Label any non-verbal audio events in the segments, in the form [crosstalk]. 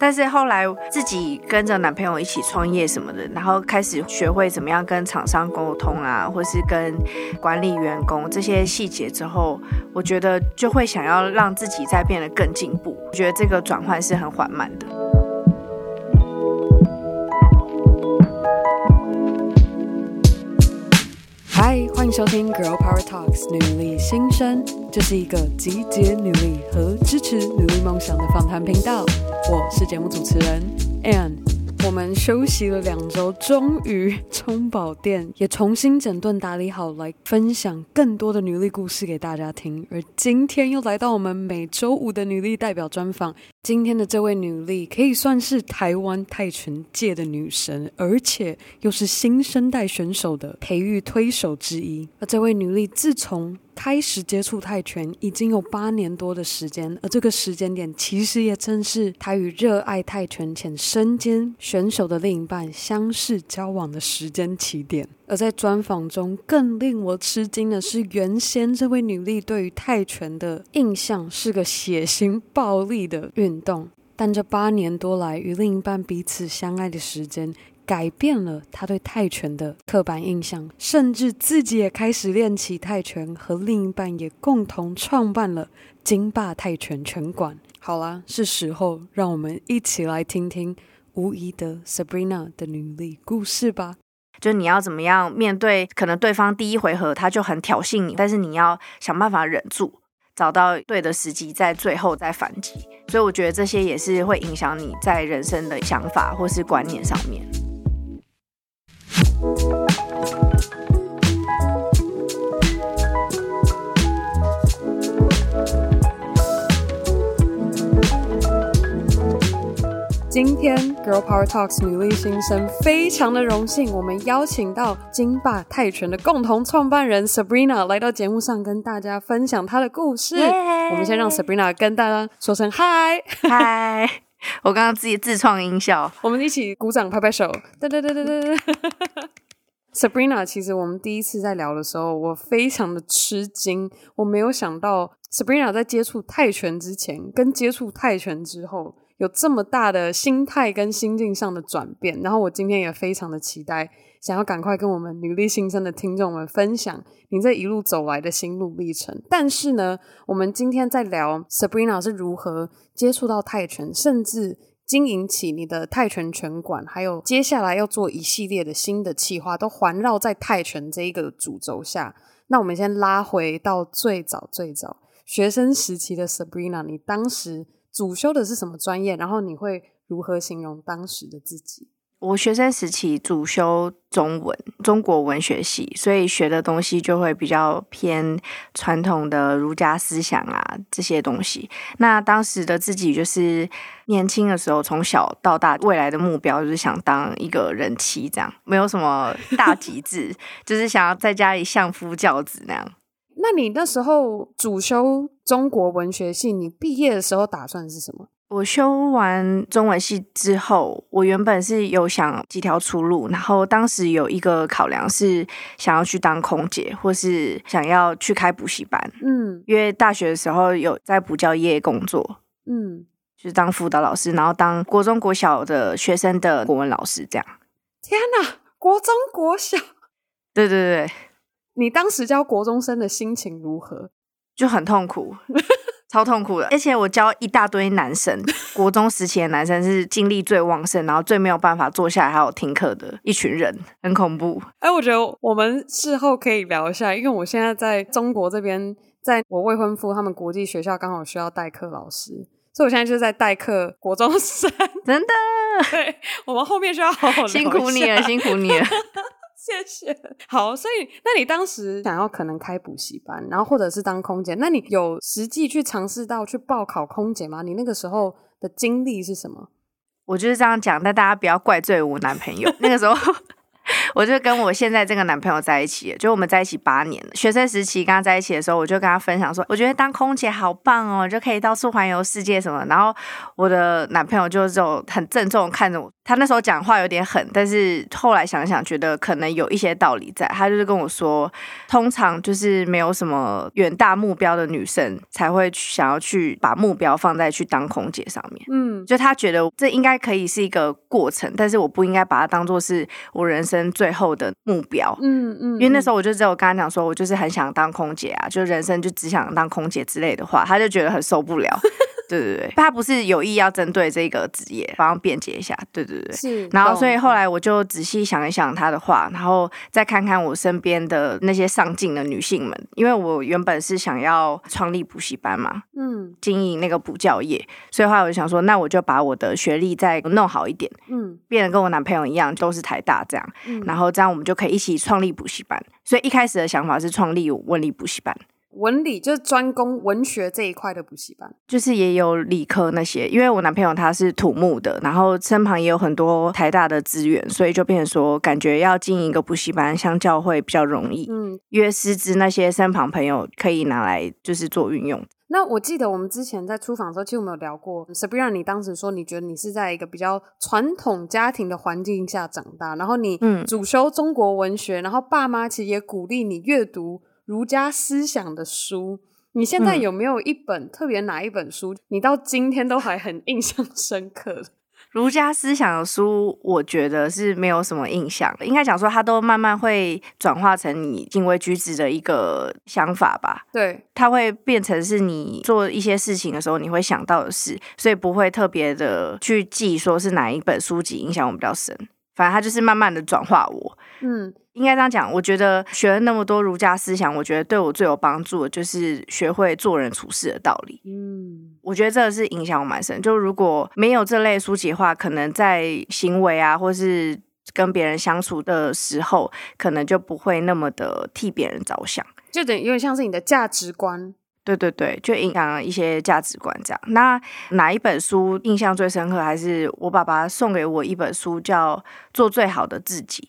但是后来自己跟着男朋友一起创业什么的，然后开始学会怎么样跟厂商沟通啊，或是跟管理员工这些细节之后，我觉得就会想要让自己再变得更进步。我觉得这个转换是很缓慢的。欢迎收听《Girl Power Talks》女力新生，这是一个集结女力和支持女力梦想的访谈频道。我是节目主持人 Anne，。我们休息了两周，终于充饱电，也重新整顿打理好，来分享更多的女力故事给大家听。而今天又来到我们每周五的女力代表专访。今天的这位女力可以算是台湾泰拳界的女神，而且又是新生代选手的培育推手之一。而这位女力自从开始接触泰拳已经有八年多的时间，而这个时间点其实也正是她与热爱泰拳且身兼选手的另一半相识交往的时间起点。而在专访中，更令我吃惊的是，原先这位女力对于泰拳的印象是个血腥暴力的运动，但这八年多来与另一半彼此相爱的时间，改变了她对泰拳的刻板印象，甚至自己也开始练起泰拳，和另一半也共同创办了金霸泰拳拳馆。好啦，是时候让我们一起来听听吴怡德 Sabrina 的女力故事吧。就你要怎么样面对，可能对方第一回合他就很挑衅你，但是你要想办法忍住，找到对的时机，在最后再反击。所以我觉得这些也是会影响你在人生的想法或是观念上面。今天 Girl Power Talks 女力新生非常的荣幸，我们邀请到金霸泰拳的共同创办人 Sabrina 来到节目上跟大家分享她的故事。我们先让 Sabrina 跟大家说声嗨嗨！[laughs] 我刚刚自己自创音效，我们一起鼓掌拍拍手。哒哒哒哒哒。[laughs] Sabrina，其实我们第一次在聊的时候，我非常的吃惊，我没有想到 Sabrina 在接触泰拳之前跟接触泰拳之后。有这么大的心态跟心境上的转变，然后我今天也非常的期待，想要赶快跟我们女力新生的听众们分享你这一路走来的心路历程。但是呢，我们今天在聊 Sabrina 是如何接触到泰拳，甚至经营起你的泰拳拳馆，还有接下来要做一系列的新的企划，都环绕在泰拳这一个主轴下。那我们先拉回到最早最早学生时期的 Sabrina，你当时。主修的是什么专业？然后你会如何形容当时的自己？我学生时期主修中文，中国文学系，所以学的东西就会比较偏传统的儒家思想啊这些东西。那当时的自己就是年轻的时候，从小到大未来的目标就是想当一个人妻，这样没有什么大 [laughs] 极致，就是想要在家里相夫教子那样。那你那时候主修中国文学系，你毕业的时候打算是什么？我修完中文系之后，我原本是有想几条出路，然后当时有一个考量是想要去当空姐，或是想要去开补习班。嗯，因为大学的时候有在补教业工作，嗯，就是当辅导老师，然后当国中国小的学生的国文老师这样。天哪，国中国小？对对对对。你当时教国中生的心情如何？就很痛苦，[laughs] 超痛苦的。而且我教一大堆男生，国中时期的男生是精力最旺盛，然后最没有办法坐下来还有听课的一群人，很恐怖。哎，我觉得我们事后可以聊一下，因为我现在在中国这边，在我未婚夫他们国际学校刚好需要代课老师，所以我现在就在代课国中生，真的。[laughs] 对，我们后面需要好好辛苦你了，[laughs] 辛苦你了。谢谢。[laughs] 好，所以那你当时想要可能开补习班，然后或者是当空姐，那你有实际去尝试到去报考空姐吗？你那个时候的经历是什么？我就是这样讲，但大家不要怪罪我男朋友。那个时候我就跟我现在这个男朋友在一起，就我们在一起八年了。学生时期跟他在一起的时候，我就跟他分享说，我觉得当空姐好棒哦，就可以到处环游世界什么。然后我的男朋友就这种很郑重看着我，他那时候讲话有点狠，但是后来想想觉得可能有一些道理在。他就是跟我说，通常就是没有什么远大目标的女生才会想要去把目标放在去当空姐上面。嗯，就他觉得这应该可以是一个过程，但是我不应该把它当做是我人生最后的目标。嗯嗯，因为那时候我就只有跟他讲说，我就是很想当空姐啊，就人生就只想当空姐之类的话，他就觉得很受不了。对对对，他不是有意要针对这个职业，帮他辩解一下。对对对，是。然后所以后来我就仔细想一想他的话，然后再看看我身边的那些上进的女性们，因为我原本是想要创立补习班嘛，嗯，经营那个补教业，所以后来我就想说，那我就把我的学历再弄好一点，嗯，变得跟我男朋友一样，都是台大这样，嗯，然后这样我们就可以一起创立补习班。所以一开始的想法是创立文理补习班。文理就是专攻文学这一块的补习班，就是也有理科那些。因为我男朋友他是土木的，然后身旁也有很多台大的资源，所以就变成说，感觉要经营一个补习班，相较会比较容易。嗯，因为师资那些身旁朋友可以拿来就是做运用。那我记得我们之前在出访的时候，其实我们有聊过，Sabrina，你当时说你觉得你是在一个比较传统家庭的环境下长大，然后你嗯主修中国文学，然后爸妈其实也鼓励你阅读。儒家思想的书，你现在有没有一本、嗯、特别哪一本书，你到今天都还很印象深刻？[laughs] 儒家思想的书，我觉得是没有什么印象的。应该讲说，它都慢慢会转化成你行为举止的一个想法吧。对，它会变成是你做一些事情的时候你会想到的事，所以不会特别的去记说是哪一本书籍影响我比较深。反正它就是慢慢的转化我。嗯。应该这样讲，我觉得学了那么多儒家思想，我觉得对我最有帮助的就是学会做人处事的道理。嗯，我觉得这个是影响我蛮深。就如果没有这类书籍的话，可能在行为啊，或是跟别人相处的时候，可能就不会那么的替别人着想，就等于有点像是你的价值观。对对对，就影响了一些价值观这样。那哪一本书印象最深刻？还是我爸爸送给我一本书，叫《做最好的自己》。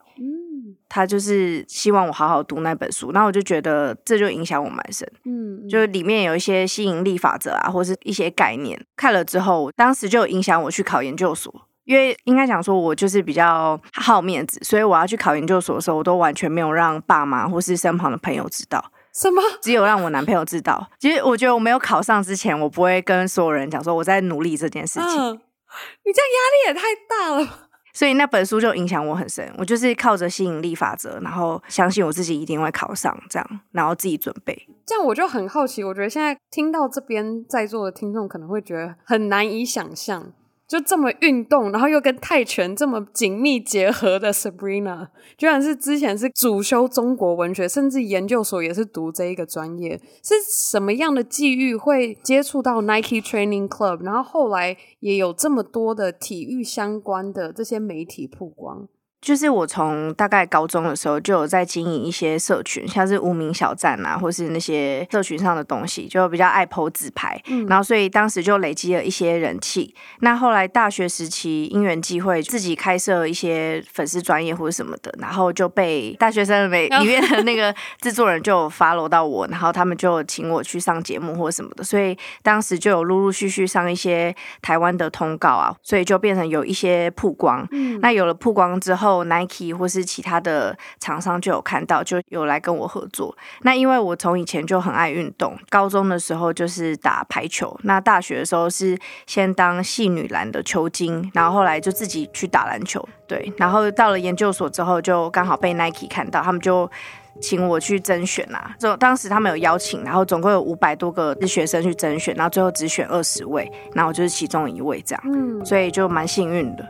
他就是希望我好好读那本书，那我就觉得这就影响我蛮深，嗯，就里面有一些吸引力法则啊，或是一些概念，看了之后，当时就影响我去考研究所，因为应该讲说我就是比较好面子，所以我要去考研究所的时候，我都完全没有让爸妈或是身旁的朋友知道，[laughs] 什么？只有让我男朋友知道。其实我觉得我没有考上之前，我不会跟所有人讲说我在努力这件事情。嗯，你这样压力也太大了。所以那本书就影响我很深，我就是靠着吸引力法则，然后相信我自己一定会考上，这样，然后自己准备。这样我就很好奇，我觉得现在听到这边在座的听众可能会觉得很难以想象。就这么运动，然后又跟泰拳这么紧密结合的 Sabrina，居然是之前是主修中国文学，甚至研究所也是读这一个专业，是什么样的际遇会接触到 Nike Training Club，然后后来也有这么多的体育相关的这些媒体曝光？就是我从大概高中的时候就有在经营一些社群，像是无名小站啊，或是那些社群上的东西，就比较爱 po 自拍，嗯，然后所以当时就累积了一些人气。那后来大学时期因缘际会，自己开设一些粉丝专业或者什么的，然后就被大学生里面的那个制作人就 follow 到我，然后他们就请我去上节目或者什么的，所以当时就有陆陆续续上一些台湾的通告啊，所以就变成有一些曝光。嗯，那有了曝光之后。后 Nike 或是其他的厂商就有看到，就有来跟我合作。那因为我从以前就很爱运动，高中的时候就是打排球，那大学的时候是先当系女篮的球精，然后后来就自己去打篮球。对，然后到了研究所之后，就刚好被 Nike 看到，他们就请我去甄选啊。就当时他们有邀请，然后总共有五百多个学生去甄选，然后最后只选二十位，然后我就是其中一位这样。嗯，所以就蛮幸运的。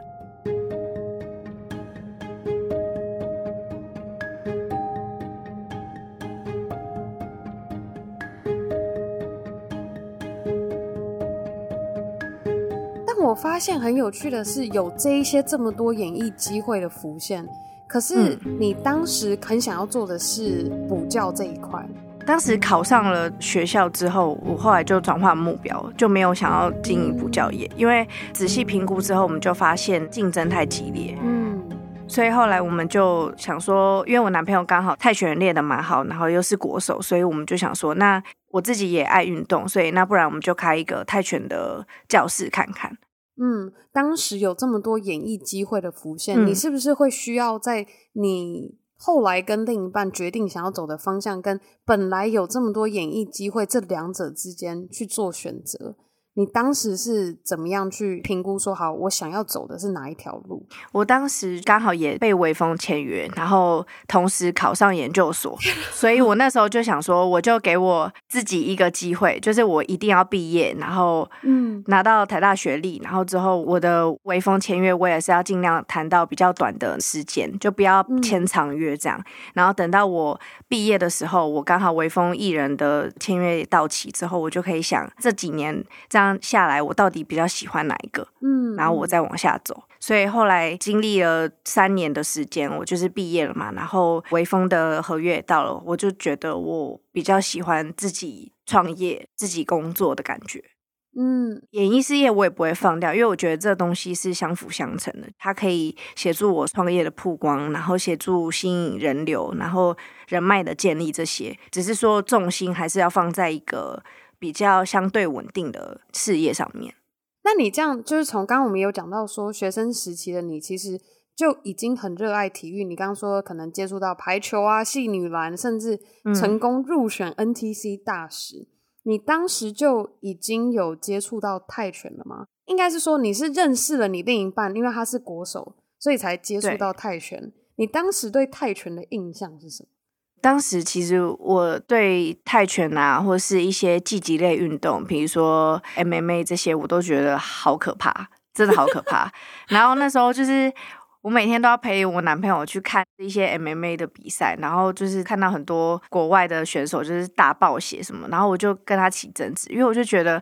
我发现很有趣的是，有这一些这么多演艺机会的浮现，可是你当时很想要做的是补教这一块。当时考上了学校之后，我后来就转换目标，就没有想要经营补教业，因为仔细评估之后，我们就发现竞争太激烈。嗯。所以后来我们就想说，因为我男朋友刚好泰拳练得蛮好，然后又是国手，所以我们就想说，那我自己也爱运动，所以那不然我们就开一个泰拳的教室看看。嗯，当时有这么多演艺机会的浮现，嗯，你是不是会需要在你后来跟另一半决定想要走的方向，跟本来有这么多演艺机会这两者之间去做选择？你当时是怎么样去评估说好，我想要走的是哪一条路？我当时刚好也被微风签约，然后同时考上研究所，[laughs] 所以我那时候就想说，我就给我自己一个机会，就是我一定要毕业，然后嗯拿到台大学历，然后之后我的微风签约，我也是要尽量谈到比较短的时间，就不要签长约这样。然后等到我毕业的时候，我刚好微风艺人的签约到期之后，我就可以想这几年这样。下来，我到底比较喜欢哪一个？嗯，然后我再往下走。所以后来经历了三年的时间，我就是毕业了嘛。然后微风的合约也到了，我就觉得我比较喜欢自己创业、自己工作的感觉。嗯，演艺事业我也不会放掉，因为我觉得这东西是相辅相成的。它可以协助我创业的曝光，然后协助吸引人流，然后人脉的建立这些。只是说重心还是要放在一个。比较相对稳定的事业上面，那你这样就是从刚刚我们有讲到说，学生时期的你其实就已经很热爱体育。你刚刚说可能接触到排球啊、系女篮，甚至成功入选 NTC 大使。嗯。你当时就已经有接触到泰拳了吗？应该是说你是认识了你另一半，因为他是国手，所以才接触到泰拳。你当时对泰拳的印象是什么？当时其实我对泰拳啊，或是一些竞技类运动，比如说 MMA 这些，我都觉得好可怕，真的好可怕。[laughs] 然后那时候就是我每天都要陪我男朋友去看一些 MMA 的比赛，然后就是看到很多国外的选手就是大暴血什么，然后我就跟他起争执，因为我就觉得。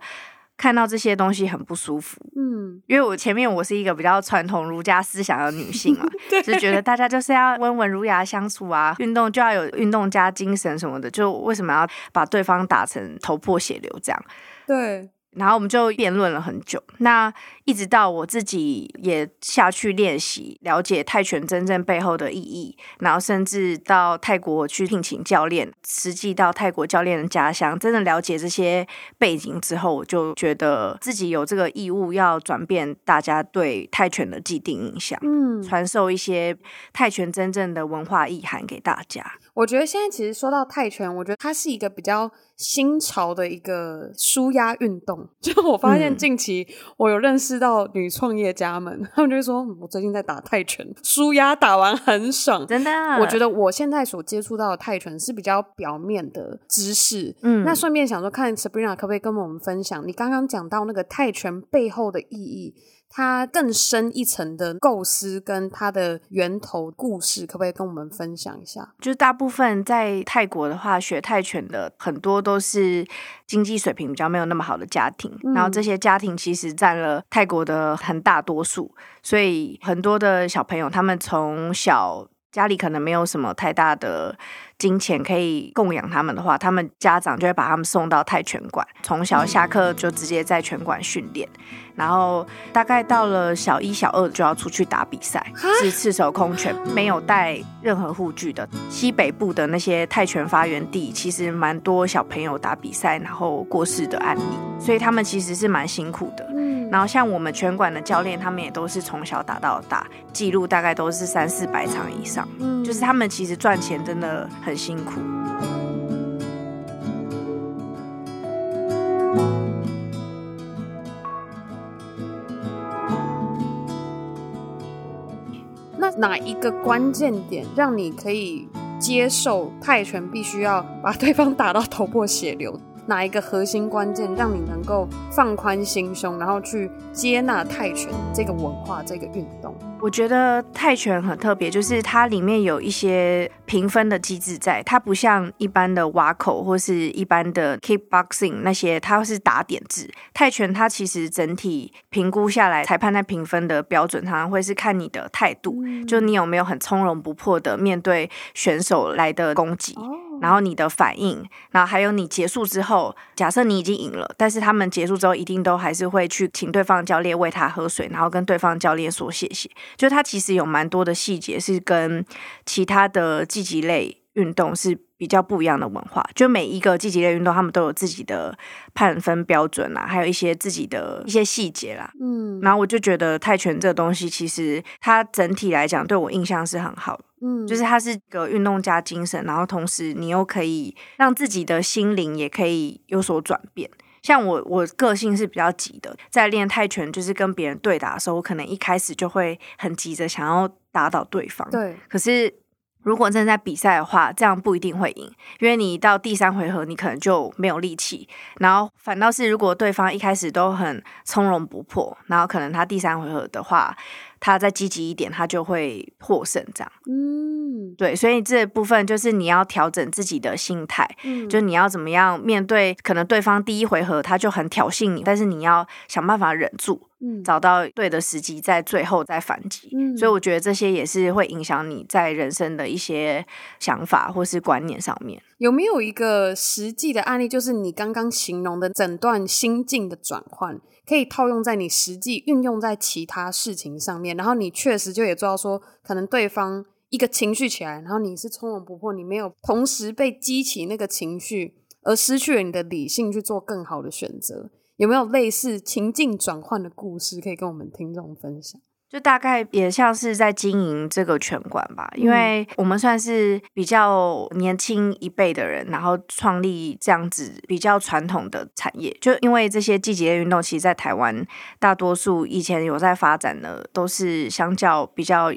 看到这些东西很不舒服，嗯，因为我前面我是一个比较传统儒家思想的女性嘛，[laughs] 对就觉得大家就是要温文儒雅相处啊，运动就要有运动家精神什么的，就为什么要把对方打成头破血流这样？对。然后我们就辩论了很久，那一直到我自己也下去练习，了解泰拳真正背后的意义，然后甚至到泰国去聘请教练，实际到泰国教练的家乡，真的了解这些背景之后，我就觉得自己有这个义务要转变大家对泰拳的既定印象，嗯，传授一些泰拳真正的文化意涵给大家。我觉得现在其实说到泰拳，我觉得它是一个比较新潮的一个舒压运动。[laughs] 就我发现近期我有认识到女创业家们，嗯、[laughs] 他们就会说：“我最近在打泰拳，舒压打完很爽。”真的，我觉得我现在所接触到的泰拳是比较表面的知识。嗯，那顺便想说，看 Sabrina 可不可以跟我们分享你刚刚讲到那个泰拳背后的意义？它更深一层的构思跟它的源头故事，可不可以跟我们分享一下？就是大部分在泰国的话，学泰拳的很多都是经济水平比较没有那么好的家庭，嗯、然后这些家庭其实占了泰国的很大多数，所以很多的小朋友他们从小家里可能没有什么太大的。金钱可以供养他们的话，他们家长就会把他们送到泰拳馆，从小下课就直接在拳馆训练，然后大概到了小一、小二就要出去打比赛，是赤手空拳，没有带任何护具的。西北部的那些泰拳发源地，其实蛮多小朋友打比赛然后过世的案例，所以他们其实是蛮辛苦的。然后像我们拳馆的教练，他们也都是从小打到大，记录大概都是三四百场以上。嗯，就是他们其实赚钱真的很辛苦。哪一个关键点让你可以接受泰拳必须要把对方打到头破血流？哪一个核心关键让你能够放宽心胸，然后去接纳泰拳这个文化、这个运动？我觉得泰拳很特别，就是它里面有一些评分的机制在，它不像一般的挖口或是一般的 kickboxing 那些，它是打点制。泰拳它其实整体评估下来，裁判在评分的标准，它会是看你的态度，就你有没有很从容不迫的面对选手来的攻击。然后你的反应，然后还有你结束之后，假设你已经赢了，但是他们结束之后一定都还是会去请对方教练喂他喝水，然后跟对方教练说谢谢。就他其实有蛮多的细节是跟其他的积极类运动是比较不一样的文化。就每一个季节的运动，他们都有自己的判分标准啦，还有一些自己的一些细节啦。嗯，然后我就觉得泰拳这个东西，其实它整体来讲对我印象是很好的。嗯，就是它是一个运动家精神，然后同时你又可以让自己的心灵也可以有所转变。像我，我个性是比较急的，在练泰拳就是跟别人对打的时候，我可能一开始就会很急着想要打倒对方。对，可是。如果正在比赛的话，这样不一定会赢，因为你到第三回合你可能就没有力气，然后反倒是如果对方一开始都很从容不迫，然后可能他第三回合的话，他再积极一点，他就会获胜。这样，嗯，对，所以这部分就是你要调整自己的心态，嗯，就你要怎么样面对，可能对方第一回合他就很挑衅你，但是你要想办法忍住。嗯，找到对的时机，在最后再反击。嗯，所以我觉得这些也是会影响你在人生的一些想法或是观念上面。有没有一个实际的案例，就是你刚刚形容的整段心境的转换，可以套用在你实际运用在其他事情上面？然后你确实就也做到说，可能对方一个情绪起来，然后你是从容不迫，你没有同时被激起那个情绪，而失去了你的理性去做更好的选择。有没有类似情境转换的故事可以跟我们听众分享？就大概也像是在经营这个拳馆吧，因为我们算是比较年轻一辈的人，然后创立这样子比较传统的产业。就因为这些季节运动，其实，在台湾大多数以前有在发展的，都是相较比较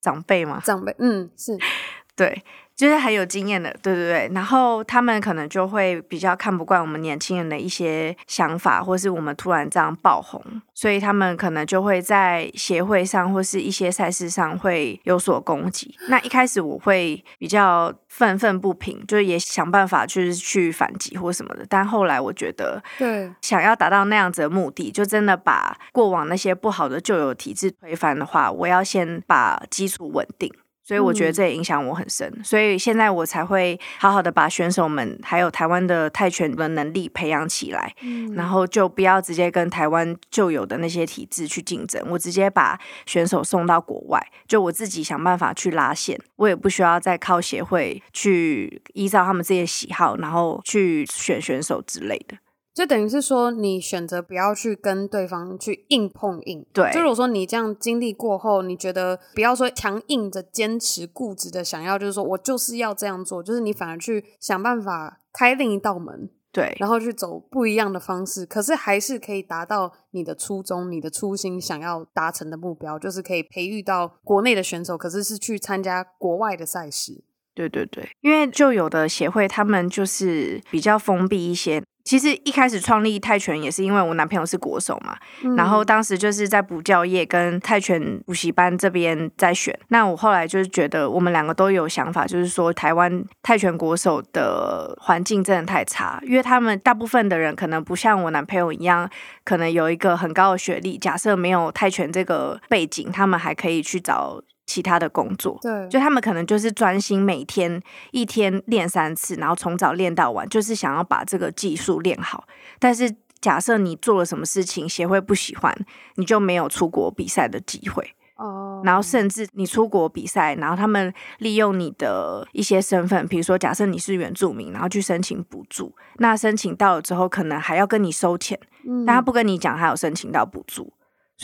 长辈嘛，长辈，嗯，是 [laughs] 对。就是很有经验的，对对对，然后他们可能就会比较看不惯我们年轻人的一些想法，或是我们突然这样爆红，所以他们可能就会在协会上或是一些赛事上会有所攻击。那一开始我会比较愤愤不平，就是也想办法就是去反击或什么的，但后来我觉得，对，想要达到那样子的目的，就真的把过往那些不好的旧有体制推翻的话，我要先把基础稳定。所以我觉得这也影响我很深，所以现在我才会好好的把选手们还有台湾的泰拳的能力培养起来，然后就不要直接跟台湾旧有的那些体制去竞争，我直接把选手送到国外，就我自己想办法去拉线，我也不需要再靠协会去依照他们自己的喜好，然后去选选手之类的。就等于是说，你选择不要去跟对方去硬碰硬。对，就如果说你这样经历过后，你觉得不要说强硬的坚持、固执的想要，就是说我就是要这样做，就是你反而去想办法开另一道门，对，然后去走不一样的方式，可是还是可以达到你的初衷、你的初心想要达成的目标，就是可以培育到国内的选手，可是是去参加国外的赛事。对对对，因为就有的协会他们就是比较封闭一些。其实一开始创立泰拳也是因为我男朋友是国手嘛，嗯、然后当时就是在补教业跟泰拳补习班这边在选。那我后来就是觉得我们两个都有想法，就是说台湾泰拳国手的环境真的太差，因为他们大部分的人可能不像我男朋友一样，可能有一个很高的学历。假设没有泰拳这个背景，他们还可以去找。其他的工作，对，就他们可能就是专心每天一天练三次，然后从早练到晚，就是想要把这个技术练好。但是假设你做了什么事情，协会不喜欢，你就没有出国比赛的机会哦。然后甚至你出国比赛，然后他们利用你的一些身份，比如说假设你是原住民，然后去申请补助，那申请到了之后，可能还要跟你收钱，嗯，但他不跟你讲，他有申请到补助。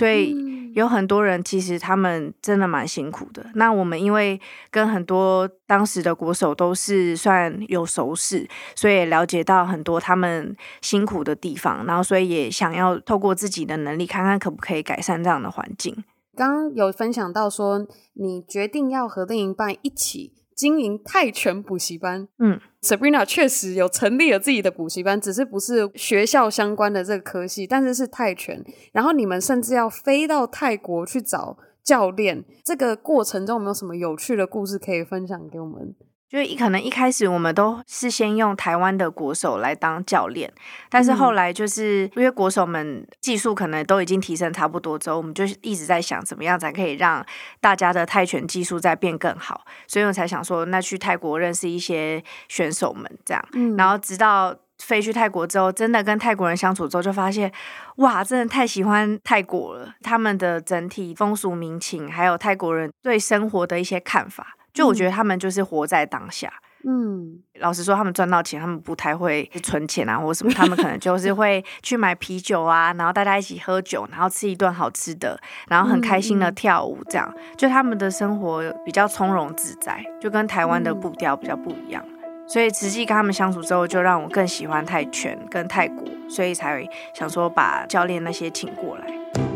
所以有很多人其实他们真的蛮辛苦的。那我们因为跟很多当时的国手都是算有熟识，所以也了解到很多他们辛苦的地方，然后所以也想要透过自己的能力，看看可不可以改善这样的环境。刚刚有分享到说，你决定要和另一半一起。经营泰拳补习班，嗯，Sabrina 确实有成立了自己的补习班，只是不是学校相关的这个科系，但是是泰拳。然后你们甚至要飞到泰国去找教练，这个过程中有没有什么有趣的故事可以分享给我们就一可能一开始我们都是先用台湾的国手来当教练，但是后来就是因为国手们技术可能都已经提升差不多之后，我们就一直在想怎么样才可以让大家的泰拳技术再变更好，所以我才想说，那去泰国认识一些选手们这样，嗯，然后直到飞去泰国之后，真的跟泰国人相处之后，就发现哇，真的太喜欢泰国了，他们的整体风俗民情，还有泰国人对生活的一些看法。就我觉得他们就是活在当下。嗯，老实说，他们赚到钱，他们不太会存钱啊，或什么，他们可能就是会 [laughs] 去买啤酒啊，然后大家一起喝酒，然后吃一顿好吃的，然后很开心的跳舞，这样，就他们的生活比较从容自在，就跟台湾的步调比较不一样。所以实际跟他们相处之后，就让我更喜欢泰拳跟泰国，所以才想说把教练那些请过来。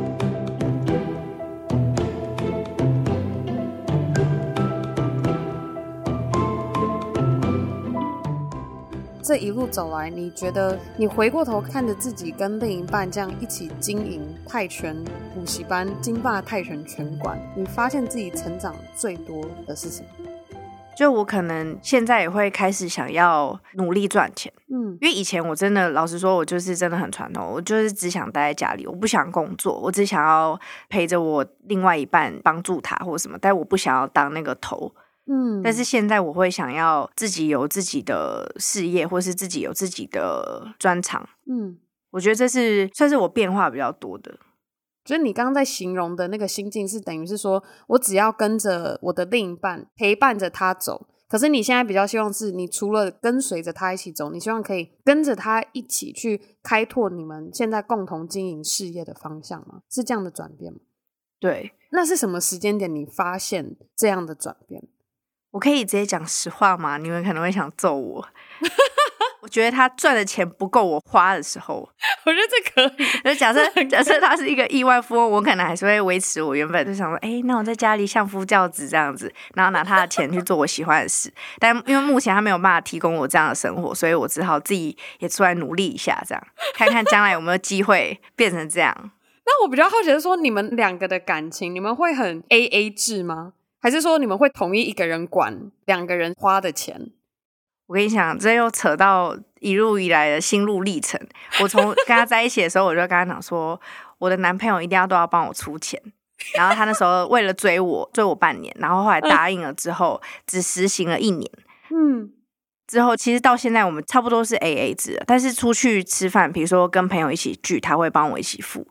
这一路走来，你觉得你回过头看着自己跟另一半这样一起经营泰拳补习班、金霸泰拳拳馆，你发现自己成长最多的是什么？就我可能现在也会开始想要努力赚钱，嗯，因为以前我真的老实说，我就是真的很传统，我就是只想待在家里，我不想工作，我只想要陪着我另外一半，帮助他或什么，但我不想要当那个头。嗯，但是现在我会想要自己有自己的事业，或是自己有自己的专长。嗯，我觉得这是算是我变化比较多的。就是你刚刚在形容的那个心境，是等于是说我只要跟着我的另一半陪伴着他走。可是你现在比较希望是，你除了跟随着他一起走，你希望可以跟着他一起去开拓你们现在共同经营事业的方向吗？是这样的转变吗？对，那是什么时间点你发现这样的转变？我可以直接讲实话吗？你们可能会想揍我。[laughs] 我觉得他赚的钱不够我花的时候，[laughs] 我觉得这可以。就假设假设他是一个亿万富翁，我可能还是会维持我原本就想说，哎、欸，那我在家里相夫教子这样子，然后拿他的钱去做我喜欢的事。但因为目前他没有办法提供我这样的生活，所以我只好自己也出来努力一下，这样看看将来有没有机会变成这样。[laughs] 那我比较好奇的是说，你们两个的感情，你们会很 AA 制吗？还是说你们会统一一个人管两个人花的钱？我跟你讲，这又扯到一路以来的心路历程。我从 [laughs] 跟他在一起的时候，我就跟他讲说，我的男朋友一定要都要帮我出钱。然后他那时候为了追我，追我半年，然后后来答应了之后，只实行了一年。嗯，之后其实到现在我们差不多是 AA 制，但是出去吃饭，比如说跟朋友一起聚，他会帮我一起付。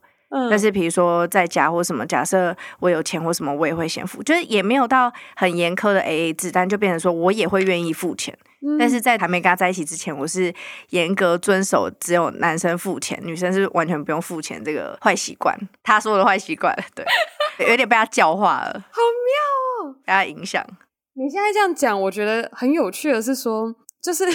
但是，比如说在家或什么，假设我有钱或什么，我也会先付，就是也没有到很严苛的 AA 制，但就变成说我也会愿意付钱。嗯、但是在还没跟他在一起之前，我是严格遵守只有男生付钱，女生是完全不用付钱这个坏习惯。他说的坏习惯，对，[laughs] 有点被他教化了，好妙哦，被他影响。你现在这样讲，我觉得很有趣的是说，就是。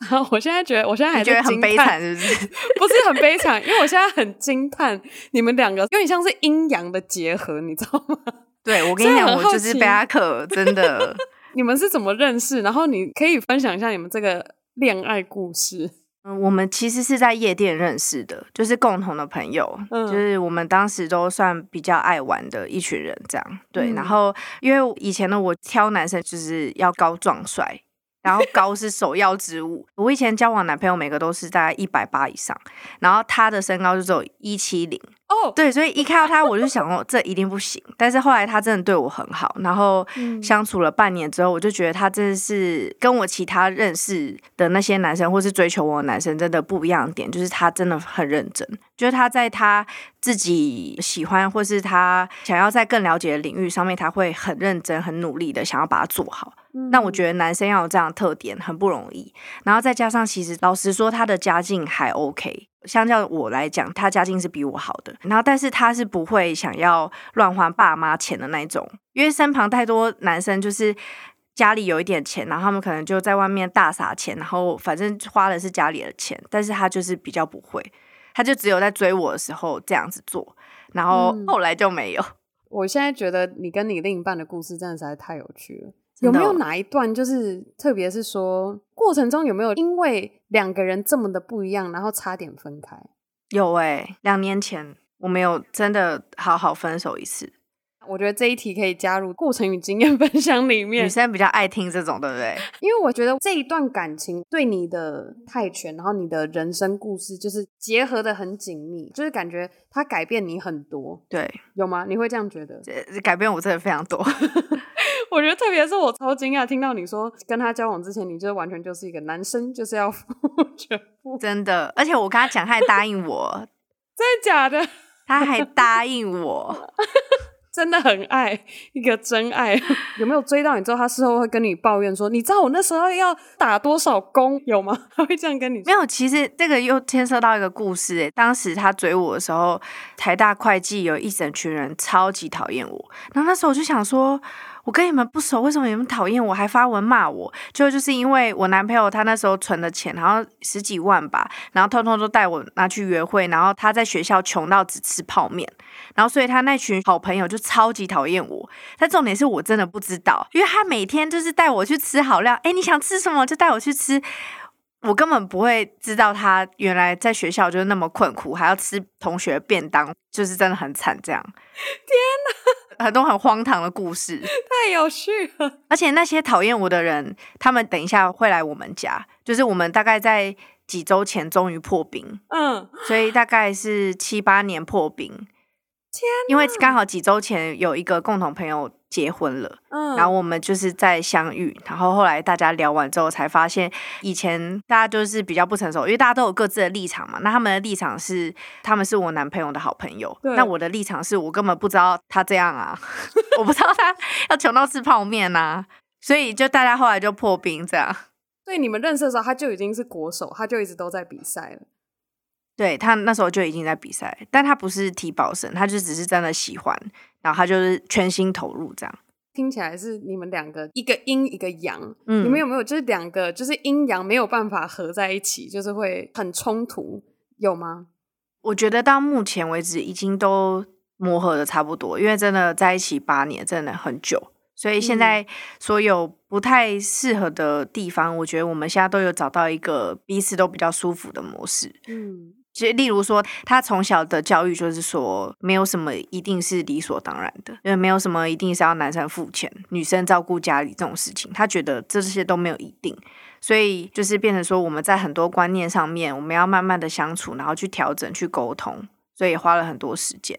[laughs] 我现在觉得，我现在还觉得很悲惨，是不是？[laughs] 不是很悲惨，因为我现在很惊叹你们两个有点像是阴阳的结合，你知道吗？[laughs] 对，我跟你讲，我就是贝拉克，真的。你们是怎么认识？然后你可以分享一下你们这个恋爱故事。嗯，我们其实是在夜店认识的，就是共同的朋友，嗯、就是我们当时都算比较爱玩的一群人，这样。对，嗯、然后因为以前的我挑男生就是要高壮帅。然后高是首要之物。我以前交往男朋友每个都是在一百八以上，然后他的身高就只有一七零。哦，对，所以一看到他我就想说这一定不行。但是后来他真的对我很好，然后相处了半年之后，我就觉得他真的是跟我其他认识的那些男生或是追求我的男生真的不一样的点，就是他真的很认真，就是他在他自己喜欢或是他想要在更了解的领域上面，他会很认真、很努力的想要把它做好。那我觉得男生要有这样的特点很不容易，然后再加上其实老实说他的家境还 OK，相较我来讲，他家境是比我好的。然后但是他是不会想要乱花爸妈钱的那种，因为身旁太多男生就是家里有一点钱，然后他们可能就在外面大撒钱，然后反正花的是家里的钱，但是他就是比较不会，他就只有在追我的时候这样子做，然后后来就没有。我现在觉得你跟你另一半的故事真的实在太有趣了。有没有哪一段，就是特别是说过程中有没有因为两个人这么的不一样，然后差点分开？有哎、欸，两年前我没有真的好好分手一次。我觉得这一题可以加入过程与经验分享里面。女生比较爱听这种，对不对？因为我觉得这一段感情对你的泰拳，然后你的人生故事，就是结合的很紧密，就是感觉它改变你很多。对，有吗？你会这样觉得？改变我真的非常多。[laughs] 我觉得特别是我超惊讶听到你说跟他交往之前，你就完全就是一个男生，就是要付全部。真的，而且我跟他讲，他还答应我。真的假的？他还答应我。[laughs] 真的很爱一个真爱，有没有追到你之后，他事后会跟你抱怨说：“你知道我那时候要打多少工，有吗？” [laughs] 他会这样跟你。没有，其实这个又牵涉到一个故事诶。当时他追我的时候，台大会计有一整群人超级讨厌我，然后那时候我就想说。我跟你们不熟，为什么你们讨厌我，还发文骂我？就就是因为我男朋友他那时候存的钱，然后十几万吧，然后通通都带我拿去约会，然后他在学校穷到只吃泡面，然后所以他那群好朋友就超级讨厌我。但重点是我真的不知道，因为他每天就是带我去吃好料，哎，你想吃什么就带我去吃。我根本不会知道他原来在学校就是那么困苦，还要吃同学便当，就是真的很惨这样。天哪，[laughs] 很多很荒唐的故事，太有趣了。而且那些讨厌我的人，他们等一下会来我们家，就是我们大概在几周前终于破冰，嗯，所以大概是七八年破冰。天，因为刚好几周前有一个共同朋友结婚了，嗯，然后我们就是在相遇，然后后来大家聊完之后才发现，以前大家就是比较不成熟，因为大家都有各自的立场嘛。那他们的立场是，他们是我男朋友的好朋友，对那我的立场是我根本不知道他这样啊，[laughs] 我不知道他 [laughs] 要穷到吃泡面啊，所以就大家后来就破冰这样。所以你们认识的时候，他就已经是国手，他就一直都在比赛了。对，他那时候就已经在比赛，但他不是体保生，他就只是真的喜欢，然后他就是全心投入这样。听起来是你们两个一个阴一个阳，嗯，你们有没有就是两个就是阴阳没有办法合在一起，就是会很冲突，有吗？我觉得到目前为止已经都磨合的差不多，因为真的在一起八年，真的很久。所以现在所有不太适合的地方，嗯、我觉得我们现在都有找到一个彼此都比较舒服的模式。嗯。就例如说，他从小的教育就是说，没有什么一定是理所当然的，因为没有什么一定是要男生付钱，女生照顾家里这种事情，他觉得这些都没有一定，所以就是变成说，我们在很多观念上面，我们要慢慢的相处，然后去调整、去沟通，所以花了很多时间。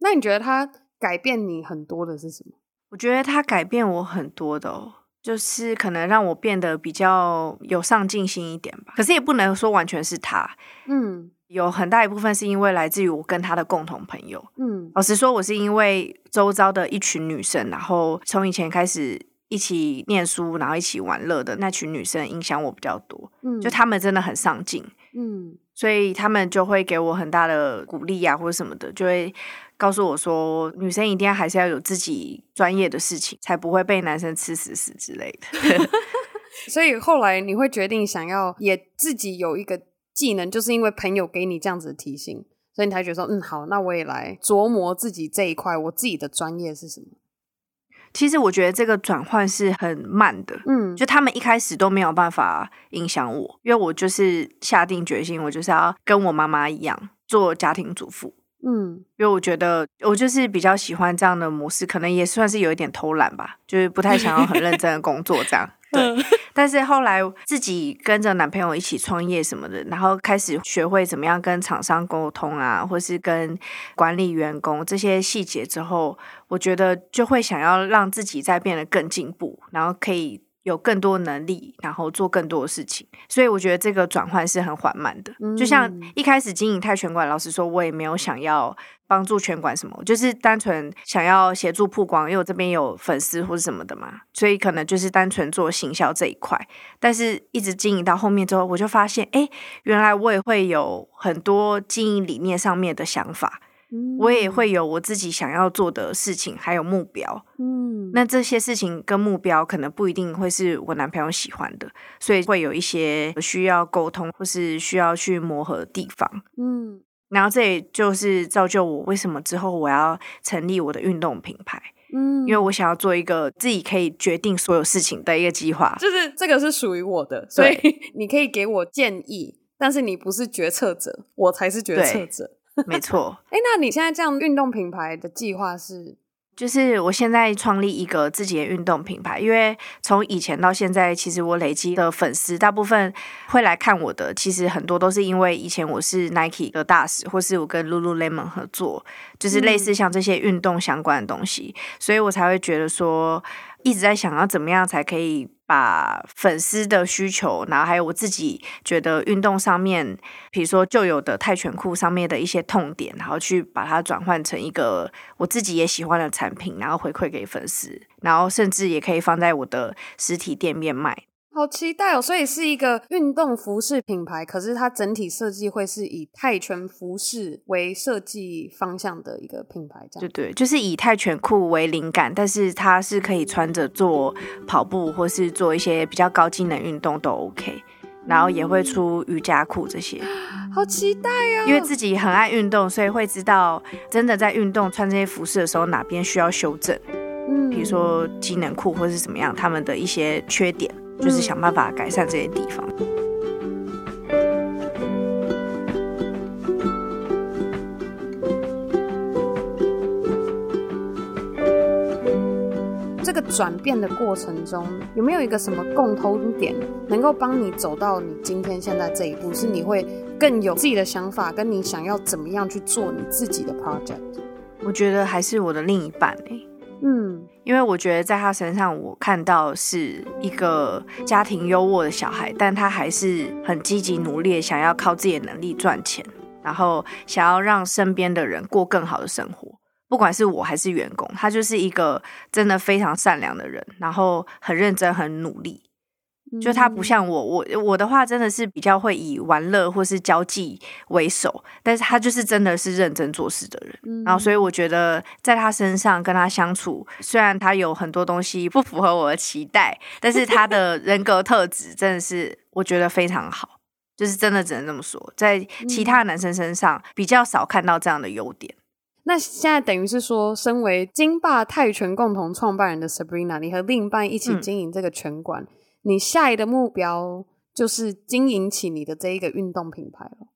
那你觉得他改变你很多的是什么？我觉得他改变我很多的哦，就是可能让我变得比较有上进心一点吧。可是也不能说完全是他，嗯。有很大一部分是因为来自于我跟他的共同朋友。嗯，老实说，我是因为周遭的一群女生，然后从以前开始一起念书，然后一起玩乐的那群女生影响我比较多。嗯，就他们真的很上进。嗯，所以他们就会给我很大的鼓励啊，或者什么的，就会告诉我说，女生一定要还是要有自己专业的事情，才不会被男生吃死死之类的。[laughs] 所以后来你会决定想要也自己有一个。技能就是因为朋友给你这样子的提醒，所以你才觉得说，嗯，好，那我也来琢磨自己这一块，我自己的专业是什么？其实我觉得这个转换是很慢的，嗯，就他们一开始都没有办法影响我，因为我就是下定决心，我就是要跟我妈妈一样做家庭主妇，嗯，因为我觉得我就是比较喜欢这样的模式，可能也算是有一点偷懒吧，就是不太想要很认真的工作这样。[laughs] 对，但是后来自己跟着男朋友一起创业什么的，然后开始学会怎么样跟厂商沟通啊，或是跟管理员工这些细节之后，我觉得就会想要让自己再变得更进步，然后可以。有更多能力，然后做更多的事情，所以我觉得这个转换是很缓慢的。嗯、就像一开始经营泰拳馆，老实说，我也没有想要帮助拳馆什么，就是单纯想要协助曝光，因为我这边有粉丝或者什么的嘛，所以可能就是单纯做行销这一块。但是一直经营到后面之后，我就发现，哎，原来我也会有很多经营理念上面的想法。我也会有我自己想要做的事情，还有目标。嗯，那这些事情跟目标可能不一定会是我男朋友喜欢的，所以会有一些需要沟通或是需要去磨合的地方。嗯，然后这也就是造就我为什么之后我要成立我的运动品牌。嗯，因为我想要做一个自己可以决定所有事情的一个计划，就是这个是属于我的，所以 [laughs] 你可以给我建议，但是你不是决策者，我才是决策者。[laughs] 没错，[laughs] 哎，那你现在这样运动品牌的计划是就是我现在创立一个自己的运动品牌，因为从以前到现在，其实我累积的粉丝大部分会来看我的，其实很多都是因为以前我是 Nike 的大使，或是我跟 Lululemon 合作，就是类似像这些运动相关的东西，嗯、所以我才会觉得说，一直在想要怎么样才可以。把粉丝的需求，然后还有我自己觉得运动上面，比如说旧有的泰拳裤上面的一些痛点，然后去把它转换成一个我自己也喜欢的产品，然后回馈给粉丝，然后甚至也可以放在我的实体店面卖。好期待哦！所以是一个运动服饰品牌，可是它整体设计会是以泰拳服饰为设计方向的一个品牌，这样。对对，就是以泰拳裤为灵感，但是它是可以穿着做跑步或是做一些比较高机能运动都 OK，然后也会出瑜伽裤这些。[gasps] 好期待哦！因为自己很爱运动，所以会知道真的在运动穿这些服饰的时候哪边需要修正，嗯，比如说机能裤或是怎么样，他们的一些缺点。就是想办法改善这些地方。这个转变的过程中，有没有一个什么共通点，能够帮你走到你今天现在这一步？是你会更有自己的想法，跟你想要怎么样去做你自己的 project？我觉得还是我的另一半欸。嗯，因为我觉得在他身上，我看到是一个家庭优渥的小孩，但他还是很积极努力，想要靠自己的能力赚钱，然后想要让身边的人过更好的生活，不管是我还是员工，他就是一个真的非常善良的人，然后很认真、很努力。就他不像我，我我的话真的是比较会以玩乐或是交际为首，但是他就是真的是认真做事的人。嗯、然后所以我觉得在他身上跟他相处，虽然他有很多东西不符合我的期待，但是他的 [laughs] 人格特质真的是我觉得非常好，就是真的只能这么说，在其他男生身上比较少看到这样的优点。嗯、那现在等于是说，身为金霸泰拳共同创办人的 Sabrina，你和另一半一起经营这个拳馆。嗯你下一个目标就是经营起你的这一个运动品牌了。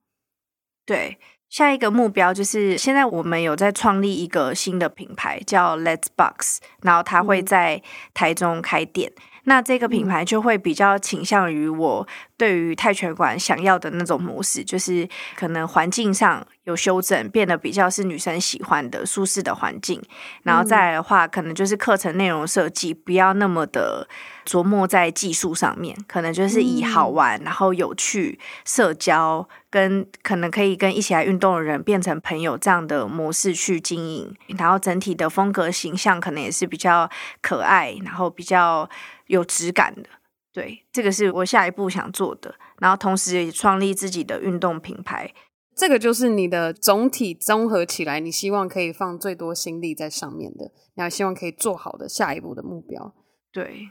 对，下一个目标就是现在我们有在创立一个新的品牌，叫 Let's Box，然后它会在台中开店。嗯那这个品牌就会比较倾向于我对于泰拳馆想要的那种模式，就是可能环境上有修正，变得比较是女生喜欢的舒适的环境。然后再来的话，可能就是课程内容设计不要那么的琢磨在技术上面，可能就是以好玩、然后有趣、社交跟可能可以跟一起来运动的人变成朋友这样的模式去经营。然后整体的风格形象可能也是比较可爱，然后比较。有质感的，对，这个是我下一步想做的，然后同时也创立自己的运动品牌，这个就是你的总体综合起来，你希望可以放最多心力在上面的，然后希望可以做好的下一步的目标。对，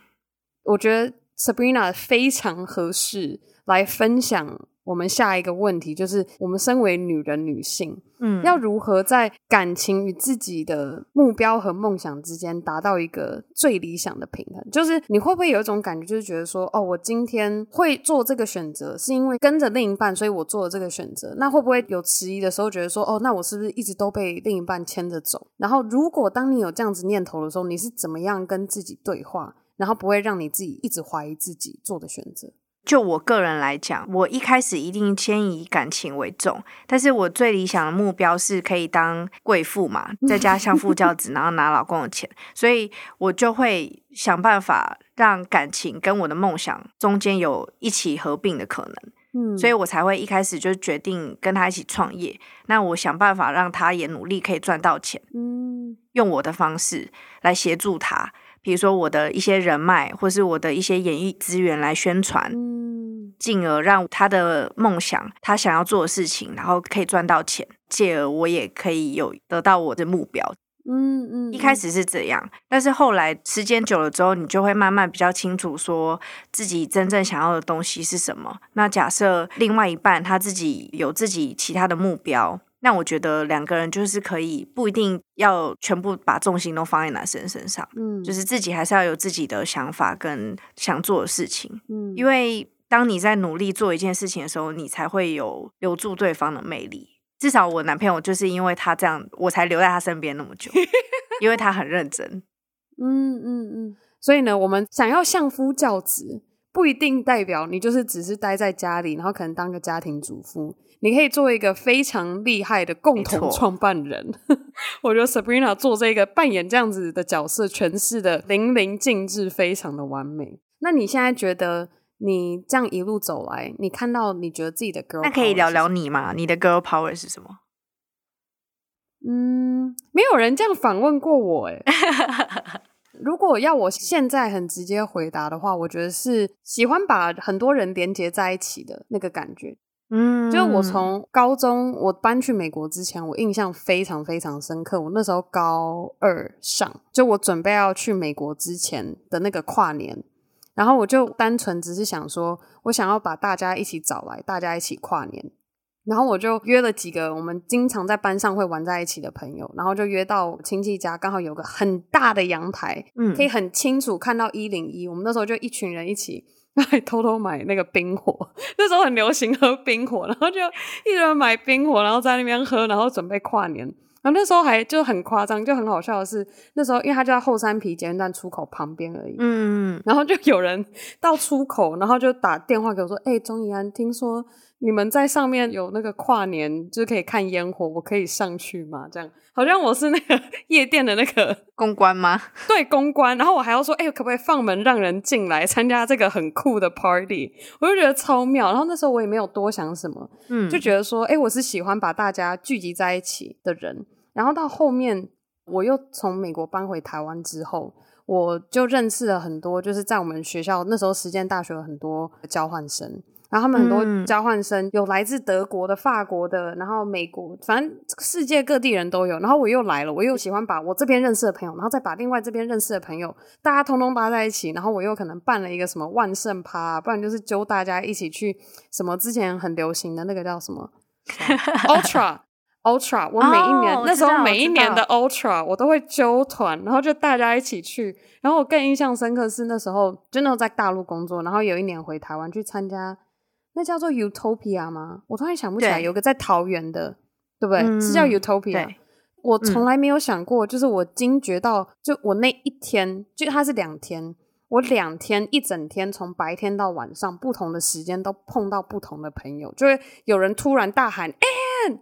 我觉得 Sabrina 非常合适来分享。我们下一个问题就是，我们身为女人、女性，嗯，要如何在感情与自己的目标和梦想之间达到一个最理想的平衡？就是你会不会有一种感觉，就是觉得说，哦，我今天会做这个选择，是因为跟着另一半，所以我做了这个选择。那会不会有迟疑的时候，觉得说，哦，那我是不是一直都被另一半牵着走？然后，如果当你有这样子念头的时候，你是怎么样跟自己对话，然后不会让你自己一直怀疑自己做的选择？就我个人来讲，我一开始一定先以感情为重，但是我最理想的目标是可以当贵妇嘛，在家相夫教子，然后拿老公的钱，所以我就会想办法让感情跟我的梦想中间有一起合并的可能，嗯，所以我才会一开始就决定跟他一起创业。那我想办法让他也努力可以赚到钱，嗯，用我的方式来协助他。比如说我的一些人脉，或是我的一些演艺资源来宣传，进而让他的梦想、他想要做的事情，然后可以赚到钱，进而我也可以有得到我的目标。嗯嗯，一开始是这样，但是后来时间久了之后，你就会慢慢比较清楚，说自己真正想要的东西是什么。那假设另外一半他自己有自己其他的目标。那我觉得两个人就是可以不一定要全部把重心都放在男生身上，嗯，就是自己还是要有自己的想法跟想做的事情，嗯，因为当你在努力做一件事情的时候，你才会有留住对方的魅力。至少我男朋友就是因为他这样，我才留在他身边那么久。[laughs] 因为他很认真。嗯嗯嗯。所以呢，我们想要相夫教子，不一定代表你就是只是待在家里，然后可能当个家庭主妇。你可以做一个非常厉害的共同创办人。[laughs] 我觉得 Sabrina 做这个扮演这样子的角色，诠释的淋漓尽致，非常的完美。那你现在觉得你这样一路走来，你看到你觉得自己的 girl，那可以聊聊你吗？你的 girl power 是什么？嗯，没有人这样反问过我诶 [laughs] 如果要我现在很直接回答的话，我觉得是喜欢把很多人连接在一起的那个感觉。嗯，就我从高中我搬去美国之前，我印象非常非常深刻。我那时候高二上，就我准备要去美国之前的那个跨年，然后我就单纯只是想说，我想要把大家一起找来，大家一起跨年。然后我就约了几个我们经常在班上会玩在一起的朋友，然后就约到亲戚家，刚好有个很大的阳台，嗯，可以很清楚看到一零一。我们那时候就一群人一起。还偷偷买那个冰火，[laughs] 那时候很流行喝冰火，然后就一人买冰火，然后在那边喝，然后准备跨年。然后那时候还就很夸张，就很好笑的是，那时候因为他就在后山皮捷运站出口旁边而已，嗯，然后就有人到出口，然后就打电话给我说：“哎、欸，钟怡安，听说。”你们在上面有那个跨年，就是可以看烟火，我可以上去吗？这样好像我是那个夜店的那个公关吗？[laughs] 对，公关。然后我还要说，哎、欸，可不可以放门让人进来参加这个很酷的 party？我就觉得超妙。然后那时候我也没有多想什么，嗯，就觉得说，哎、欸，我是喜欢把大家聚集在一起的人。然后到后面，我又从美国搬回台湾之后，我就认识了很多，就是在我们学校那时候实践大学有很多交换生。然后他们很多交换生，嗯、有来自德国的、法国的，然后美国，反正世界各地人都有。然后我又来了，我又喜欢把我这边认识的朋友，然后再把另外这边认识的朋友，大家通通搭在一起。然后我又可能办了一个什么万圣趴，不然就是揪大家一起去什么之前很流行的那个叫什么 [laughs] Ultra Ultra。我每一年、哦、那时候每一年的 Ultra 我，我都会揪团，然后就大家一起去。然后我更印象深刻是那时候就那时候在大陆工作，然后有一年回台湾去参加。那叫做 Utopia 吗？我突然想不起来，有个在桃园的，对不对？嗯、是叫 Utopia。我从来没有想过，就是我惊觉到，就我那一天，就它是两天，我两天一整天，从白天到晚上，不同的时间都碰到不同的朋友，就会有人突然大喊 “Ann”，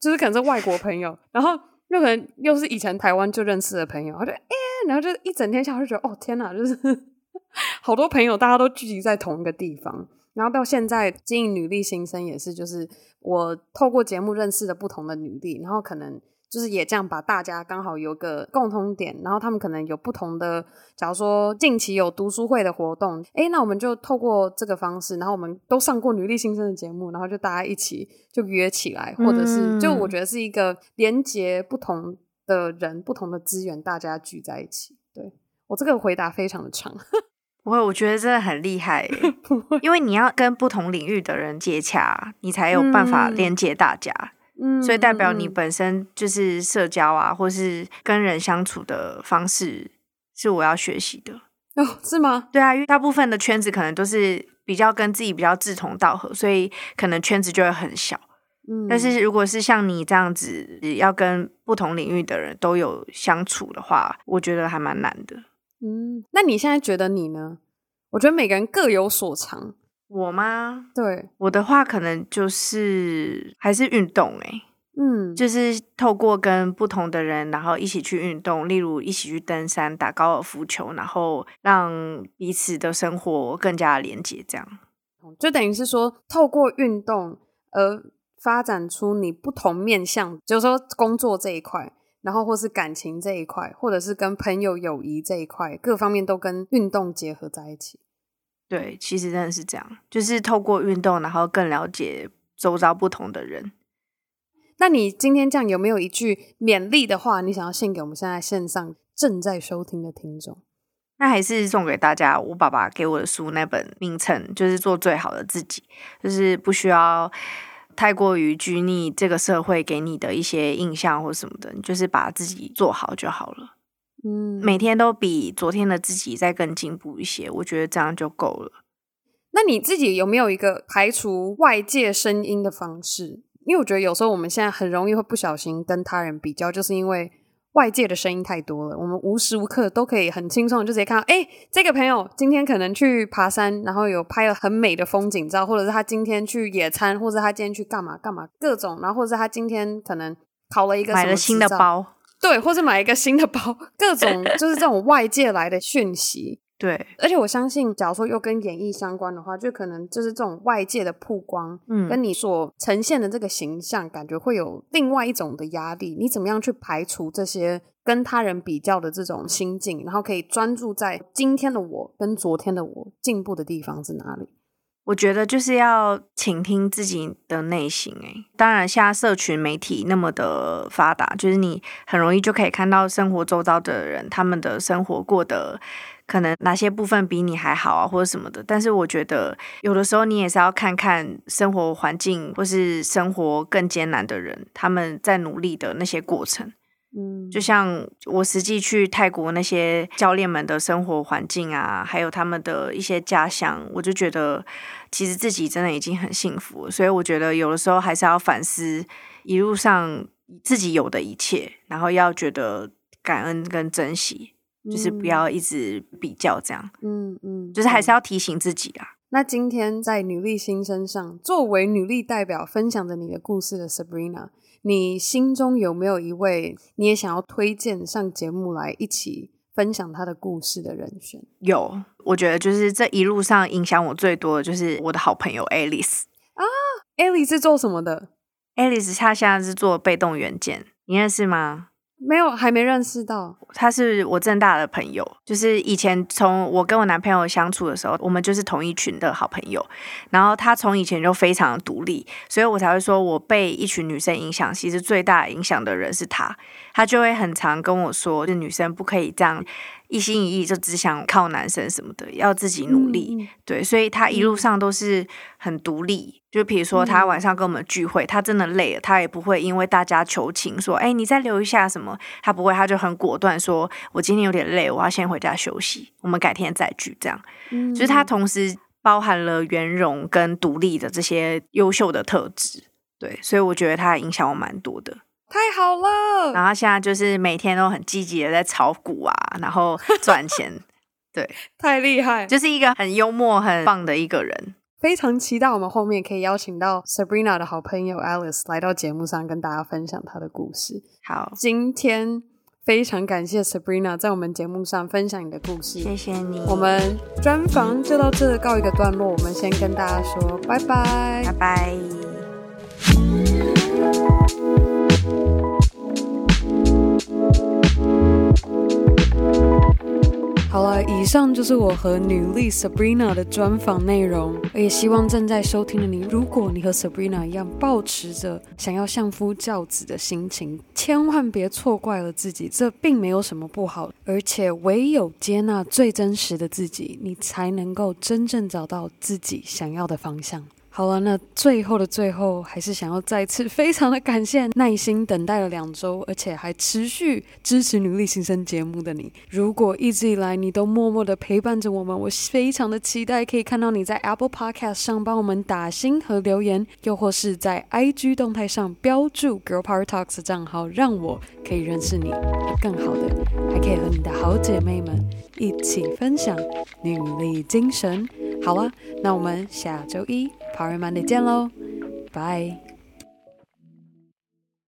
就是可能是外国朋友，然后又可能又是以前台湾就认识的朋友，他就 “Ann”，然后就一整天下来就觉得，哦天哪，就是 [laughs] 好多朋友，大家都聚集在同一个地方。然后到现在经营女力新生也是，就是我透过节目认识的不同的女力，然后可能就是也这样把大家刚好有个共通点，然后他们可能有不同的，假如说近期有读书会的活动，诶，那我们就透过这个方式，然后我们都上过女力新生的节目，然后就大家一起就约起来，或者是就我觉得是一个连接不同的人、不同的资源，大家聚在一起。对，我这个回答非常的长。[laughs] 不会，我觉得真的很厉害，[laughs] 因为你要跟不同领域的人接洽，你才有办法连接大家。嗯，所以代表你本身就是社交啊，或是跟人相处的方式是我要学习的。[laughs] 哦，是吗？对啊，因为大部分的圈子可能都是比较跟自己比较志同道合，所以可能圈子就会很小。嗯，但是如果是像你这样子，要跟不同领域的人都有相处的话，我觉得还蛮难的。嗯，那你现在觉得你呢？我觉得每个人各有所长。我吗？对，我的话可能就是还是运动欸。嗯，就是透过跟不同的人，然后一起去运动，例如一起去登山、打高尔夫球，然后让彼此的生活更加连接，这样。就等于是说，透过运动而发展出你不同面向，就是说工作这一块。然后，或是感情这一块，或者是跟朋友友谊这一块，各方面都跟运动结合在一起。对，其实真的是这样，就是透过运动，然后更了解周遭不同的人。那你今天这样有没有一句勉励的话，你想要献给我们现在线上正在收听的听众？那还是送给大家，我爸爸给我的书那本名称，就是做最好的自己，就是不需要。太过于拘泥这个社会给你的一些印象或什么的，你就是把自己做好就好了。嗯，每天都比昨天的自己再更进步一些，我觉得这样就够了。那你自己有没有一个排除外界声音的方式？因为我觉得有时候我们现在很容易会不小心跟他人比较，就是因为外界的声音太多了，我们无时无刻都可以很轻松就直接看到，哎，这个朋友今天可能去爬山，然后有拍了很美的风景照，或者是他今天去野餐，或者他今天去干嘛干嘛，各种，然后或者是他今天可能考了一个什么买了新的包，对，或者买一个新的包，各种就是这种外界来的讯息。对，而且我相信，假如说又跟演艺相关的话，就可能就是这种外界的曝光，嗯，跟你所呈现的这个形象，感觉会有另外一种的压力。你怎么样去排除这些跟他人比较的这种心境，然后可以专注在今天的我跟昨天的我进步的地方是哪里？我觉得就是要倾听自己的内心。诶，当然，现在社群媒体那么的发达，就是你很容易就可以看到生活周遭的人，他们的生活过得。可能哪些部分比你还好啊，或者什么的，但是我觉得有的时候你也是要看看生活环境或是生活更艰难的人，他们在努力的那些过程。嗯，就像我实际去泰国那些教练们的生活环境啊，还有他们的一些家乡，我就觉得其实自己真的已经很幸福。所以我觉得有的时候还是要反思一路上自己有的一切，然后要觉得感恩跟珍惜。就是不要一直比较这样，嗯嗯，就是还是要提醒自己啊。那今天在女力新生上，作为女力代表分享着你的故事的 Sabrina，你心中有没有一位你也想要推荐上节目来一起分享她的故事的人选？有，我觉得就是这一路上影响我最多的就是我的好朋友 Alice 啊。Alice 是做什么的？Alice 她现在是做被动元件，你认识吗？没有，还没认识到。他是我正大的朋友，就是以前从我跟我男朋友相处的时候，我们就是同一群的好朋友。然后他从以前就非常独立，所以我才会说我被一群女生影响，其实最大影响的人是他。他就会很常跟我说，就女生不可以这样。一心一意就只想靠男生什么的，要自己努力。嗯、对，所以他一路上都是很独立。嗯、就比如说，他晚上跟我们聚会，他真的累了，他也不会因为大家求情说：“哎，你再留一下什么。”他不会，他就很果断说：“我今天有点累，我要先回家休息，我们改天再聚。”这样，嗯、就是他同时包含了圆融跟独立的这些优秀的特质。对，所以我觉得他影响我蛮多的。太好了，然后现在就是每天都很积极的在炒股啊，然后赚钱，[laughs] 对，太厉害，就是一个很幽默、很棒的一个人。非常期待我们后面可以邀请到 Sabrina 的好朋友 Alice 来到节目上跟大家分享她的故事。好，今天非常感谢 Sabrina 在我们节目上分享你的故事，谢谢你。我们专访就到这告一个段落，我们先跟大家说拜拜，拜拜。好了，以上就是我和女力 Sabrina 的专访内容。也希望正在收听的你，如果你和 Sabrina 一样，抱持着想要相夫教子的心情，千万别错怪了自己，这并没有什么不好。而且，唯有接纳最真实的自己，你才能够真正找到自己想要的方向。好了，那最后的最后，还是想要再次非常的感谢耐心等待了两周，而且还持续支持努力新生节目的你。如果一直以来你都默默的陪伴着我们，我非常的期待可以看到你在 Apple Podcast 上帮我们打星和留言，又或是在 IG 动态上标注 Girl Power Talks 的账号，让我可以认识你，更好的还可以和你的好姐妹们一起分享女力精神。好了，那我们下周一。Power Monday 见喽，拜。